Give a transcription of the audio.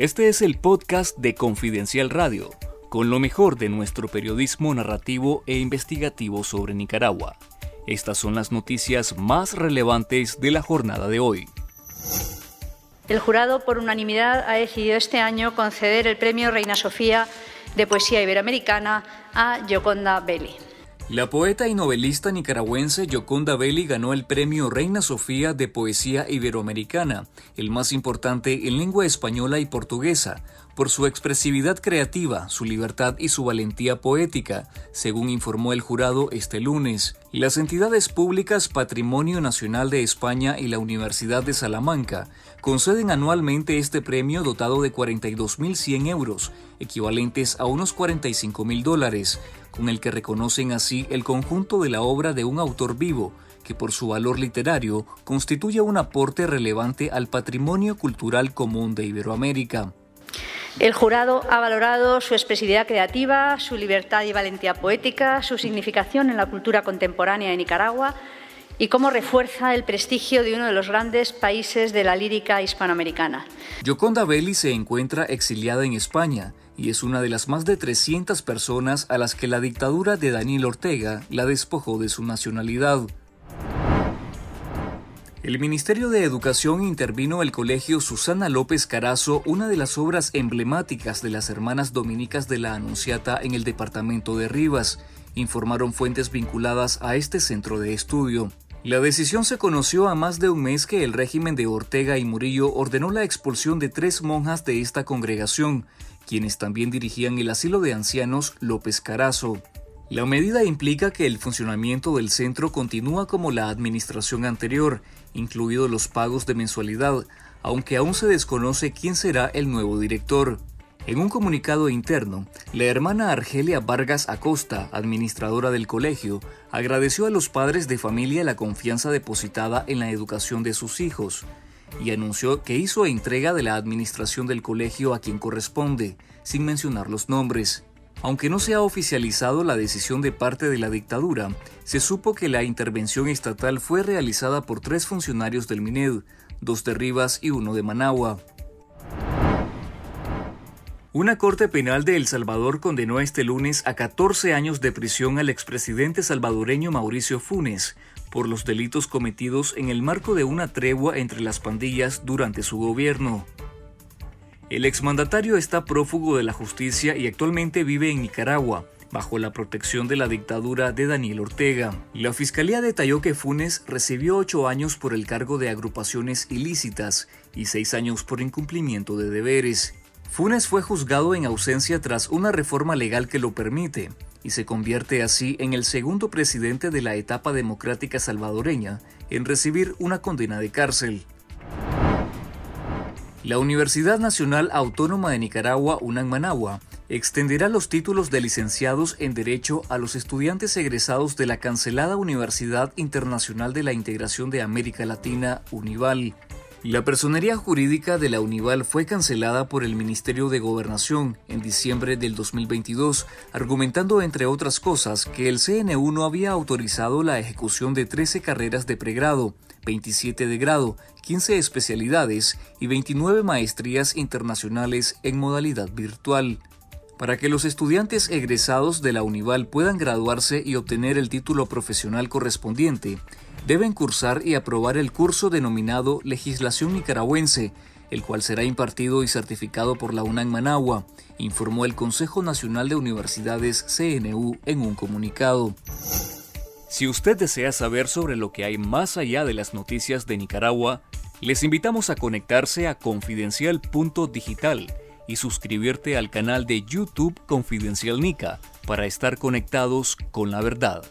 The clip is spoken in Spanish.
Este es el podcast de Confidencial Radio, con lo mejor de nuestro periodismo narrativo e investigativo sobre Nicaragua. Estas son las noticias más relevantes de la jornada de hoy. El jurado por unanimidad ha decidido este año conceder el premio Reina Sofía de Poesía Iberoamericana a Gioconda Belli. La poeta y novelista nicaragüense Yoconda Belli ganó el premio Reina Sofía de Poesía Iberoamericana, el más importante en lengua española y portuguesa, por su expresividad creativa, su libertad y su valentía poética, según informó el jurado este lunes. Las entidades públicas Patrimonio Nacional de España y la Universidad de Salamanca conceden anualmente este premio dotado de 42.100 euros, equivalentes a unos 45.000 dólares, con el que reconocen así el conjunto de la obra de un autor vivo, que por su valor literario constituye un aporte relevante al patrimonio cultural común de Iberoamérica. El jurado ha valorado su expresividad creativa, su libertad y valentía poética, su significación en la cultura contemporánea de Nicaragua y cómo refuerza el prestigio de uno de los grandes países de la lírica hispanoamericana. Yoconda Belli se encuentra exiliada en España y es una de las más de 300 personas a las que la dictadura de Daniel Ortega la despojó de su nacionalidad. El Ministerio de Educación intervino el Colegio Susana López Carazo, una de las obras emblemáticas de las hermanas dominicas de la Anunciata en el departamento de Rivas, informaron fuentes vinculadas a este centro de estudio. La decisión se conoció a más de un mes que el régimen de Ortega y Murillo ordenó la expulsión de tres monjas de esta congregación, quienes también dirigían el asilo de ancianos López Carazo. La medida implica que el funcionamiento del centro continúa como la administración anterior, incluidos los pagos de mensualidad, aunque aún se desconoce quién será el nuevo director. En un comunicado interno, la hermana Argelia Vargas Acosta, administradora del colegio, agradeció a los padres de familia la confianza depositada en la educación de sus hijos y anunció que hizo entrega de la administración del colegio a quien corresponde, sin mencionar los nombres. Aunque no se ha oficializado la decisión de parte de la dictadura, se supo que la intervención estatal fue realizada por tres funcionarios del MINED, dos de Rivas y uno de Managua. Una corte penal de El Salvador condenó este lunes a 14 años de prisión al expresidente salvadoreño Mauricio Funes por los delitos cometidos en el marco de una tregua entre las pandillas durante su gobierno. El exmandatario está prófugo de la justicia y actualmente vive en Nicaragua, bajo la protección de la dictadura de Daniel Ortega. La fiscalía detalló que Funes recibió ocho años por el cargo de agrupaciones ilícitas y seis años por incumplimiento de deberes. Funes fue juzgado en ausencia tras una reforma legal que lo permite y se convierte así en el segundo presidente de la etapa democrática salvadoreña en recibir una condena de cárcel. La Universidad Nacional Autónoma de Nicaragua, UNAM Managua, extenderá los títulos de licenciados en Derecho a los estudiantes egresados de la cancelada Universidad Internacional de la Integración de América Latina, UNIVAL. La personería jurídica de la UNIVAL fue cancelada por el Ministerio de Gobernación en diciembre del 2022, argumentando entre otras cosas que el CNU no había autorizado la ejecución de 13 carreras de pregrado, 27 de grado, 15 especialidades y 29 maestrías internacionales en modalidad virtual. Para que los estudiantes egresados de la Unival puedan graduarse y obtener el título profesional correspondiente, deben cursar y aprobar el curso denominado Legislación Nicaragüense, el cual será impartido y certificado por la UNAM Managua, informó el Consejo Nacional de Universidades CNU en un comunicado. Si usted desea saber sobre lo que hay más allá de las noticias de Nicaragua, les invitamos a conectarse a confidencial.digital y suscribirte al canal de YouTube Confidencial Nica para estar conectados con la verdad.